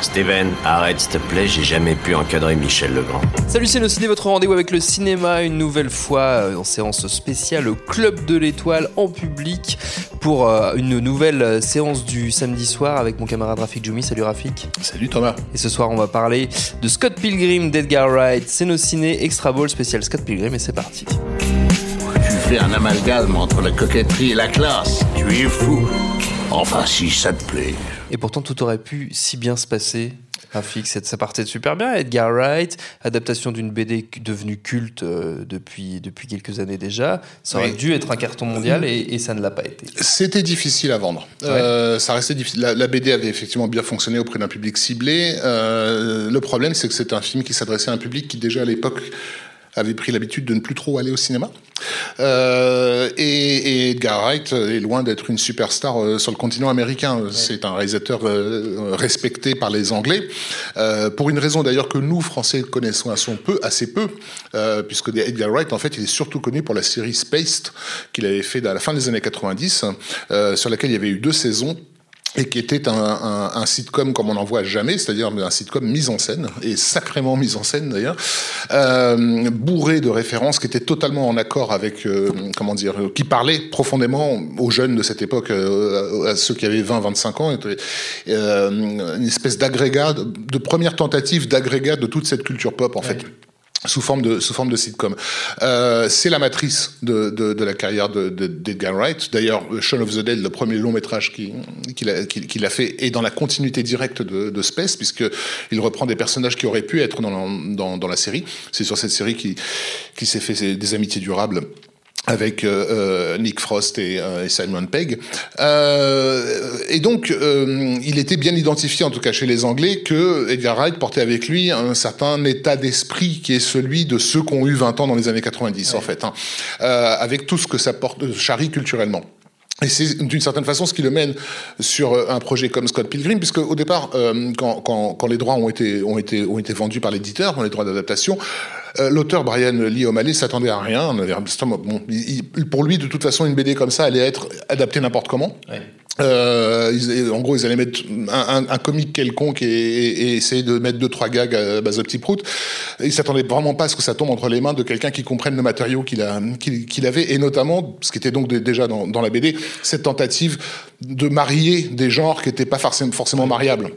Steven, arrête s'il te plaît, j'ai jamais pu encadrer Michel Legrand. Salut c'est Ciné, votre rendez-vous avec le cinéma, une nouvelle fois euh, en séance spéciale au Club de l'Étoile en public pour euh, une nouvelle euh, séance du samedi soir avec mon camarade Rafik Djoumi. Salut Rafik. Salut Thomas. Et ce soir on va parler de Scott Pilgrim d'Edgar Wright. C'est nos ciné Extra Ball spécial Scott Pilgrim et c'est parti. Tu fais un amalgame entre la coquetterie et la classe. Tu es fou. Enfin, si ça te plaît. Et pourtant, tout aurait pu si bien se passer. Rafik, ça partait super bien. Edgar Wright, adaptation d'une BD devenue culte euh, depuis, depuis quelques années déjà. Ça aurait dû être un carton mondial et, ça ne l'a pas été. C'était difficile à vendre. Euh, ça restait difficile. La, BD avait effectivement bien fonctionné auprès d'un public ciblé. Euh, le problème, c'est que c'est un film qui s'adressait à un public qui déjà à l'époque avait pris l'habitude de ne plus trop aller au cinéma. Euh, et, Edgar Wright est loin d'être une superstar euh, sur le continent américain. C'est un réalisateur euh, respecté par les Anglais, pour une raison d'ailleurs que nous, Français, connaissons assez peu, assez peu puisque Edgar Wright, en fait, il est surtout connu pour la série Spaced qu'il avait fait à la fin des années 90, sur laquelle il y avait eu deux saisons et qui était un, un, un, sitcom comme on n'en voit jamais, c'est-à-dire un sitcom mis en scène, et sacrément mis en scène d'ailleurs, euh, bourré de références qui étaient totalement en accord avec, euh, comment dire, qui parlait profondément aux jeunes de cette époque, euh, à ceux qui avaient 20-25 ans, euh, une espèce d'agrégat, de première tentative d'agrégat de toute cette culture pop en fait sous forme de sous forme de sitcom. Euh, c'est la matrice de, de, de, la carrière de, d'Edgar Wright. D'ailleurs, Shaun of the Dead, le premier long métrage qu'il a, qu'il, a fait, est dans la continuité directe de, de Space, puisque il reprend des personnages qui auraient pu être dans, dans, dans la série. C'est sur cette série qui, qui s'est fait des amitiés durables avec euh, euh, Nick Frost et, euh, Simon Pegg. et donc, il était bien identifié, en tout cas chez les Anglais, que Edgar Wright portait avec lui un certain état d'esprit qui est celui de ceux qui ont eu 20 ans dans les années 90, en fait, hein, avec tout ce que ça porte, charrie culturellement. Et c'est d'une certaine façon ce qui le mène sur un projet comme Scott Pilgrim, puisque au départ, quand, quand, quand, les droits ont été, ont été, ont été vendus par l'éditeur, les droits d'adaptation, euh, l'auteur Brian Lee O'Malley s'attendait à rien. Bon, pour lui, de toute façon, une BD comme ça allait être adaptée n'importe comment. Euh, en gros, ils allaient mettre un, un, comique quelconque et, et, essayer de mettre deux trois gags à base de petits proutes. Ils s'attendaient vraiment pas à ce que ça tombe entre les mains de quelqu'un qui comprenne le matériau qu'il a qu'il avait et notamment ce qui était donc déjà dans, dans, la BD cette tentative de marier des genres qui n'étaient pas forcément, forcément mariables.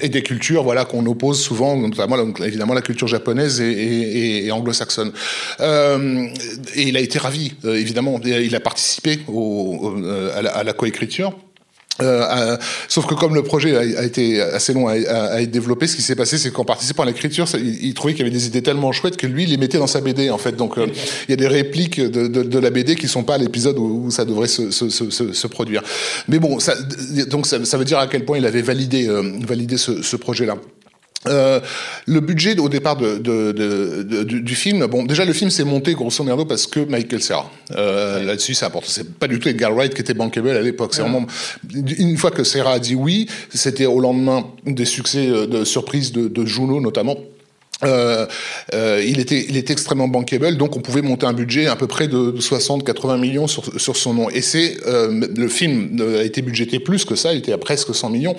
Et des cultures. Voilà, qu'on oppose souvent, notamment évidemment la culture japonaise et, anglo-saxonne. Euh, et il a été ravi, euh, évidemment. Il a participé euh, à la coécriture. Euh, sauf que comme le projet a, été assez long à, être développé, ce qui s'est passé, c'est qu'en participant à l'écriture, il, trouvait qu'il y avait des idées tellement chouettes que lui, il les mettait dans sa BD, en fait. Donc, euh, il y a des répliques de, la BD qui sont pas à l'épisode où, ça devrait se, produire. Mais bon, ça, donc ça, veut dire à quel point il avait validé, euh, validé ce, ce projet-là. Euh, le budget au départ de, de, de, du, film, bon, déjà le film s'est monté grosso modo parce que Michael Serra. Euh, Là-dessus, c'est important. C'est pas du tout Edgar Wright qui était bankable à l'époque. C'est vraiment une fois que Serra a dit oui, c'était au lendemain des succès euh, de surprise de, de Juno notamment. Euh, euh, il était, il est extrêmement bankable, donc on pouvait monter un budget à peu près de 60-80 millions sur, sur son nom. Et c'est euh, le film a été budgété plus que ça, il était à presque 100 millions,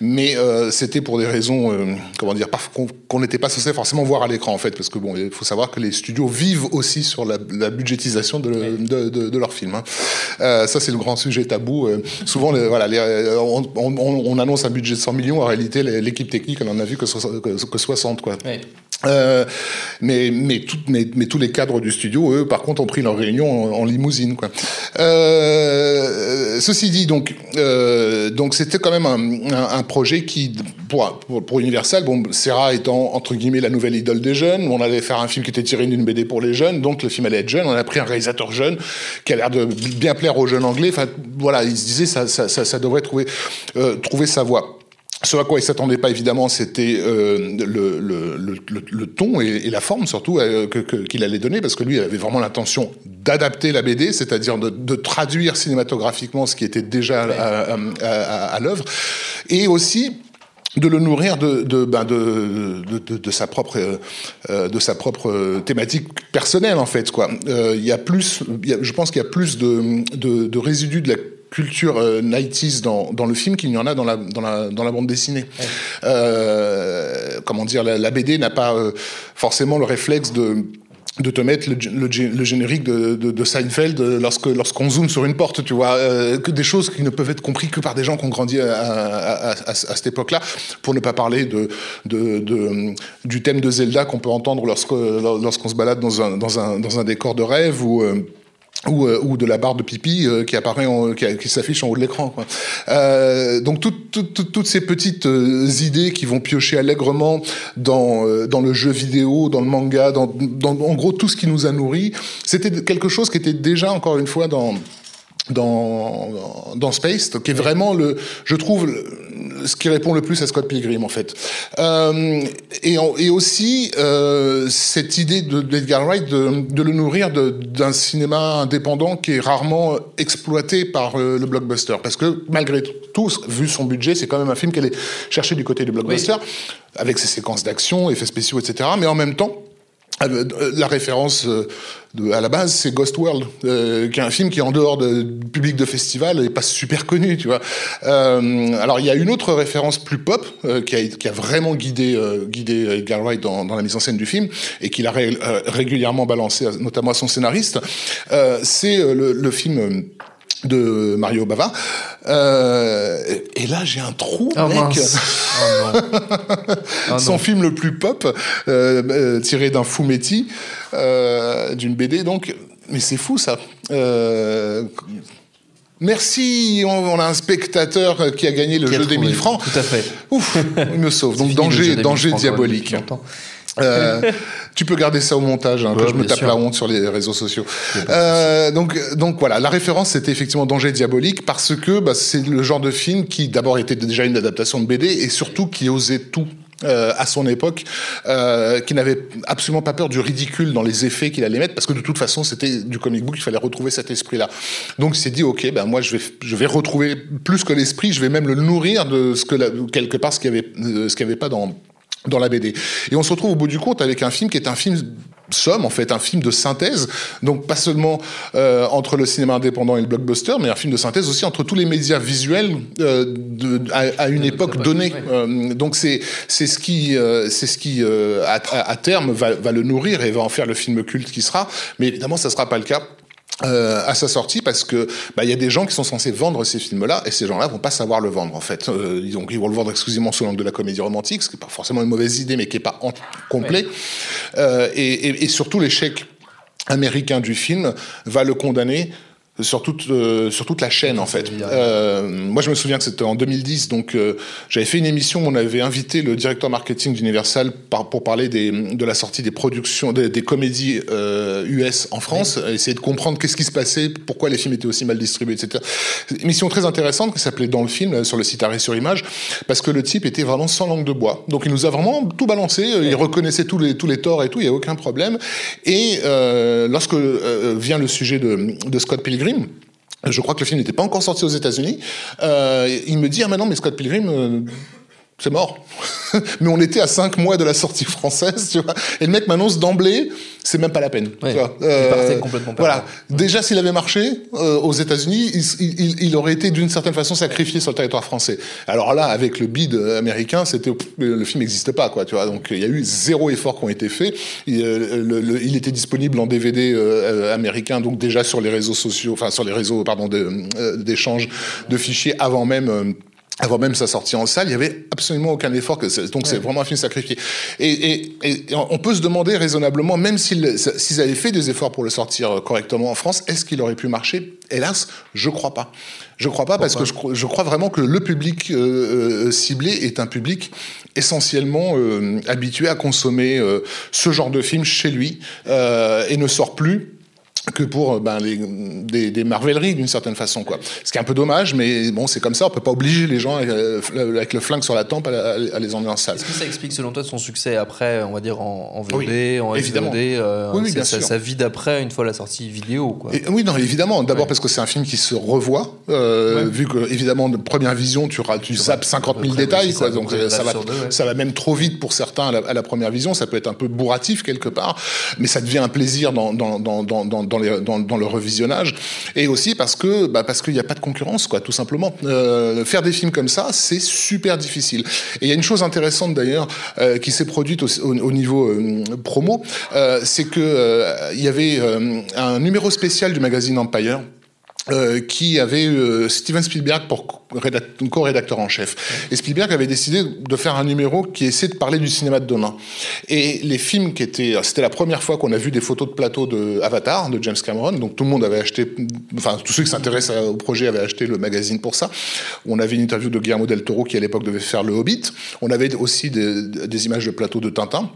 mais euh, c'était pour des raisons, euh, comment dire, qu'on n'était pas censé forcément voir à l'écran en fait, parce que bon, il faut savoir que les studios vivent aussi sur la, la budgétisation de, de, de, de leurs films. Hein. Euh, ça c'est le grand sujet tabou. souvent, les, voilà, les, on, on, on, annonce un budget de 100 millions, en réalité l'équipe technique, elle en a vu que, que, que 60 quoi. Euh, mais, mais, tout, mais, tous les cadres du studio, eux, par contre, ont pris leur réunion en, limousine. Quoi. Euh, ceci dit, donc, euh, donc c'était quand même un, projet qui, pour, pour, Universal, bon, Serra étant entre guillemets la nouvelle idole des jeunes, on allait faire un film qui était tiré d'une BD pour les jeunes, donc le film allait être jeune. On a pris un réalisateur jeune qui a l'air de bien plaire aux jeunes anglais. Enfin, voilà, ils se disaient ça, ça, ça, ça devrait trouver, trouver sa voie. Ce à quoi il s'attendait pas évidemment, c'était euh, le, le, le, le, ton et, et, la forme surtout euh, qu'il allait donner, parce que lui il avait vraiment l'intention d'adapter la BD, c'est-à-dire de, de, traduire cinématographiquement ce qui était déjà à, à, à l'œuvre, et aussi de le nourrir de, de, ben de, de, de, sa propre, euh, de sa propre thématique personnelle en fait. Quoi. Euh, il y a plus, il y a, je pense qu'il y a plus de, de, de résidus de la culture euh, 90s dans, dans le film qu'il n'y en a dans la, dans la, dans la bande dessinée. Euh, comment dire, la, la BD n'a pas euh, forcément le réflexe de de te mettre le, le, le générique de, de, de, Seinfeld lorsque lorsqu'on zoome sur une porte, tu vois, euh, que des choses qui ne peuvent être comprises que par des gens qui ont grandi à, à, à, à cette époque-là, pour ne pas parler de, de du thème de Zelda qu'on peut entendre lorsque lorsqu'on se balade dans un dans un dans un décor de rêve ou euh, ou, euh, ou de la barre de pipi euh, qui apparaît, en, qui, s'affiche en haut de l'écran. Euh, donc tout, tout, tout, toutes ces petites euh, idées qui vont piocher allègrement dans euh, dans le jeu vidéo, dans le manga, dans, dans en gros tout ce qui nous a nourris, c'était quelque chose qui était déjà encore une fois dans dans, dans Space, qui est vraiment le, je trouve, le, ce qui répond le plus à Scott Pilgrim en fait. Euh, et, et aussi euh, cette idée d'Edgar Wright de, de, le nourrir d'un cinéma indépendant qui est rarement exploité par euh, le blockbuster, parce que malgré tout, vu son budget, c'est quand même un film qu'elle est cherché du côté du blockbuster, oui. avec ses séquences d'action, effets spéciaux, etc. Mais en même temps, la référence euh, à la base, c'est Ghost World, euh, qui est un film qui, en dehors de, du public de festival, n'est pas super connu, tu vois. Euh, alors, il y a une autre référence plus pop euh, qui, a, qui, a, vraiment guidé, guidé Edgar Wright dans, dans, la mise en scène du film et qu'il a ré, régulièrement balancé, notamment à son scénariste. c'est le, le, film de Mario Bava. Euh, et là, j'ai un trou, oh, mec. Oh, non. Oh, Son film le plus pop, euh, euh, tiré d'un fumetti, d'une BD, donc. Mais c'est fou, ça. Merci, on, a un spectateur qui a gagné le qui jeu des 1000 francs. Tout à fait. Ouf, il me sauve. Donc danger, danger diabolique. Euh, tu peux garder ça au montage, hein, ouais, que je me tape sûr. la honte sur les réseaux sociaux. Euh, donc, donc voilà, la référence c'était effectivement Danger diabolique parce que bah, c'est le genre de film qui d'abord était déjà une adaptation de BD et surtout qui osait tout. Euh, à son époque, euh, qui n'avait absolument pas peur du ridicule dans les effets qu'il allait mettre, parce que de toute façon, c'était du comic book, il fallait retrouver cet esprit-là. Donc, il s'est dit, ok, ben moi, je vais, je vais retrouver plus que l'esprit, je vais même le nourrir de ce que la, quelque part ce qu'il n'y avait, ce qu'il y avait pas dans dans la BD. Et on se retrouve au bout du compte avec un film qui est un film somme, en fait, un film de synthèse, donc pas seulement euh, entre le cinéma indépendant et le blockbuster, mais un film de synthèse aussi entre tous les médias visuels euh, de, à, à, une époque donnée. Euh, donc c'est c'est ce qui euh, c'est ce qui euh, à, à, terme va, va le nourrir et va en faire le film culte qui sera. Mais évidemment, ça sera pas le cas euh, à sa sortie parce que bah, il y a des gens qui sont censés vendre ces films-là et ces gens-là vont pas savoir le vendre en fait. Euh, donc ils vont le vendre exclusivement sous l'angle de la comédie romantique, ce qui est pas forcément une mauvaise idée mais qui est pas complet. Euh, et, et, et, surtout l'échec américain du film va le condamner sur toute, euh, sur toute la chaîne en fait. Euh, moi je me souviens que c'était en 2010, donc euh, j'avais fait une émission où on avait invité le directeur marketing d'Universal par, pour parler des, de la sortie des productions, des, des comédies US en France, oui. essayer de comprendre qu'est-ce qui se passait, pourquoi les films étaient aussi mal distribués, etc. Une émission très intéressante qui s'appelait Dans le film, sur le site Arrêt sur Image, parce que le type était vraiment sans langue de bois. Donc il nous a vraiment tout balancé, oui. il reconnaissait tous les, tous les torts et tout, il n'y a aucun problème. Et lorsque vient le sujet de, de Scott Pilgrim, je crois que le film n'était pas encore sorti aux États-Unis. Euh, il me dit ah maintenant mais Scott Pilgrim euh, c'est mort. mais on était à cinq mois de la sortie française, tu vois. Et le mec m'annonce d'emblée, c'est même pas la peine. Ouais, tu vois. Euh, complètement voilà. Déjà, s'il avait marché euh, aux États-Unis, il, il, il, aurait été d'une certaine façon sacrifié sur le territoire français. Alors là, avec le bid américain, c'était le film n'existe pas, quoi. Tu vois. Donc il y a eu zéro effort qui ont été faits. Il, euh, le, le, il était disponible en DVD euh, américain, donc déjà sur les réseaux sociaux, enfin sur les réseaux, pardon, d'échange de, de, fichiers avant même avant même sa sortie en salle, il y avait absolument aucun effort. Que donc c'est vraiment un film sacrifié. Et, et, et, on peut se demander raisonnablement, même s'ils avaient fait des efforts pour le sortir correctement en France, est-ce qu'il aurait pu marcher? Hélas, je crois pas. Je crois pas parce que je, je, crois vraiment que le public euh, euh, ciblé est un public essentiellement euh, habitué à consommer euh, ce genre de film chez lui euh, et ne sort plus que pour ben, les, des, des marveleries d'une certaine façon quoi. Ce qui est un peu dommage, mais bon c'est comme ça, on peut pas obliger les gens avec, avec le flingue sur la tempe à, à, les emmener en salle. Est-ce que ça explique selon toi son succès après, on va dire en, en VOD, oui, en évidemment. euh, oui, oui, bien ça, sûr. sa vie d'après une fois la sortie vidéo quoi. Et, oui non évidemment, d'abord ouais. parce que c'est un film qui se revoit, euh, ouais. vu que évidemment de première vision tu, tu zappes 50 000 détails quoi, donc ça va, deux, ouais. ça va même trop vite pour certains à la, à la, première vision, ça peut être un peu bourratif quelque part, mais ça devient un plaisir dans, dans, dans, dans, dans dans, dans, le revisionnage, et aussi parce que bah, parce qu'il n'y a pas de concurrence, quoi, tout simplement. Euh, faire des films comme ça, c'est super difficile. Et il y a une chose intéressante d'ailleurs euh, qui s'est produite au, au, niveau euh, promo, c'est que il y avait un numéro spécial du magazine Empire euh, qui avait euh, Steven Spielberg pour co-rédacteur en chef. Et Spielberg avait décidé de faire un numéro qui essayait de parler du cinéma de demain. Et les films qui étaient... C'était la première fois qu'on a vu des photos de plateau de Avatar, de James Cameron, donc tout le monde avait acheté... Enfin, tous ceux qui s'intéressent au projet avaient acheté le magazine pour ça. On avait une interview de Guillermo del Toro qui à l'époque devait faire Le Hobbit. On avait aussi des, des images de plateau de Tintin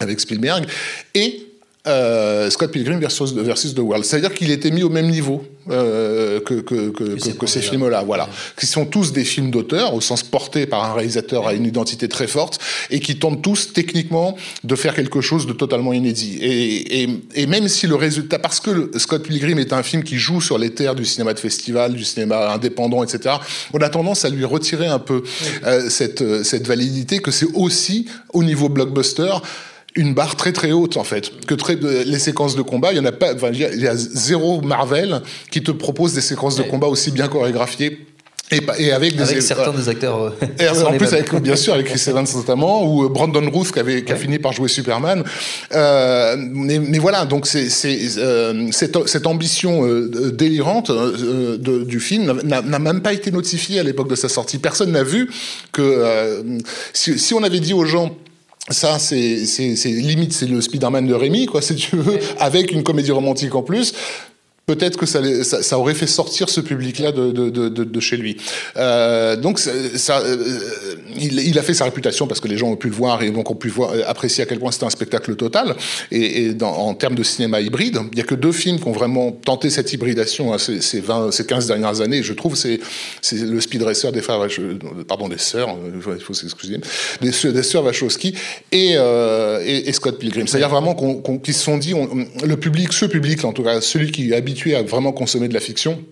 avec Spielberg. Et euh, Scott Pilgrim versus, versus The World. C'est-à-dire qu'il était mis au même niveau euh, que, que, que, que, ces films-là, voilà. Qui sont tous des films d'auteur, au sens porté par un réalisateur à une identité très forte, et qui tentent tous, techniquement, de faire quelque chose de totalement inédit. Et, et, et même si le résultat... Parce que le, Scott Pilgrim est un film qui joue sur les terres du cinéma de festival, du cinéma indépendant, etc., on a tendance à lui retirer un peu euh, cette, cette validité, que c'est aussi, au niveau blockbuster, une barre très très haute en fait. Que très, les séquences de combat, il y en a pas. Il y a zéro Marvel qui te propose des séquences de combat aussi bien chorégraphiées. Et, et, avec, des, avec certains des acteurs. Euh, et en plus, avec, bien sûr, avec Chris Evans notamment, ou Brandon Routh qui, avait, qui a fini par jouer Superman. Euh, mais, mais, voilà, donc c'est euh, cette, cette, ambition euh, délirante euh, de, du film n'a même pas été notifiée à l'époque de sa sortie. Personne n'a vu que euh, si, si on avait dit aux gens ça, c'est limite, c'est le Spider-Man de Rémi, quoi, si tu veux, avec une comédie romantique en plus peut-être que ça, aurait fait sortir ce public-là de, chez lui. Euh, donc, euh, il, a fait sa réputation parce que les gens ont pu le voir et donc ont pu apprécier à quel point c'était un spectacle total. Et, en termes de cinéma hybride, il n'y a que deux films qui ont vraiment tenté cette hybridation hein, ces, ces, 20, ces 15 dernières années. Je trouve c'est c'est le Speed Racer des frères, pardon, des sœurs, il faut s'excuser, des, des sœurs Wachowski et, euh, Scott Pilgrim. C'est-à-dire vraiment qu'ils se sont dit, le public, ce public, en tout cas, celui qui est habitué à vraiment consommer de la fiction,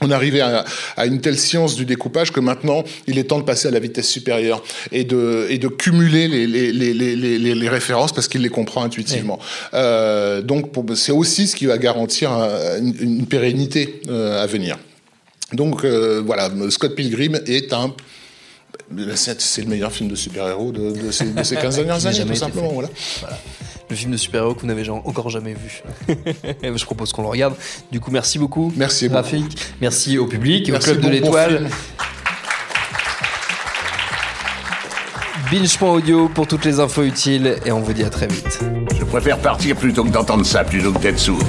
on arrivait à, à, une telle science du découpage que maintenant, il est temps de passer à la vitesse supérieure et de, et de cumuler les, les, les, les, les références parce qu'il les comprend intuitivement. Oui. Euh, donc, c'est aussi ce qui va garantir une, une pérennité euh, à venir. Donc, euh, voilà, Scott Pilgrim est un c'est le meilleur film de super-héros de, de, ces, de, ces, 15 dernières années, tout simplement. Voilà. voilà le film de super-héros que vous n'avez encore jamais vu. je propose qu'on le regarde. Du coup, merci beaucoup. Merci Rafik. Beaucoup. Merci au public, merci au Club de l'Étoile. Binge.audio pour toutes les infos utiles et on vous dit à très vite. Je préfère partir plutôt que d'entendre ça, plutôt que d'être sourd.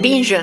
Binge.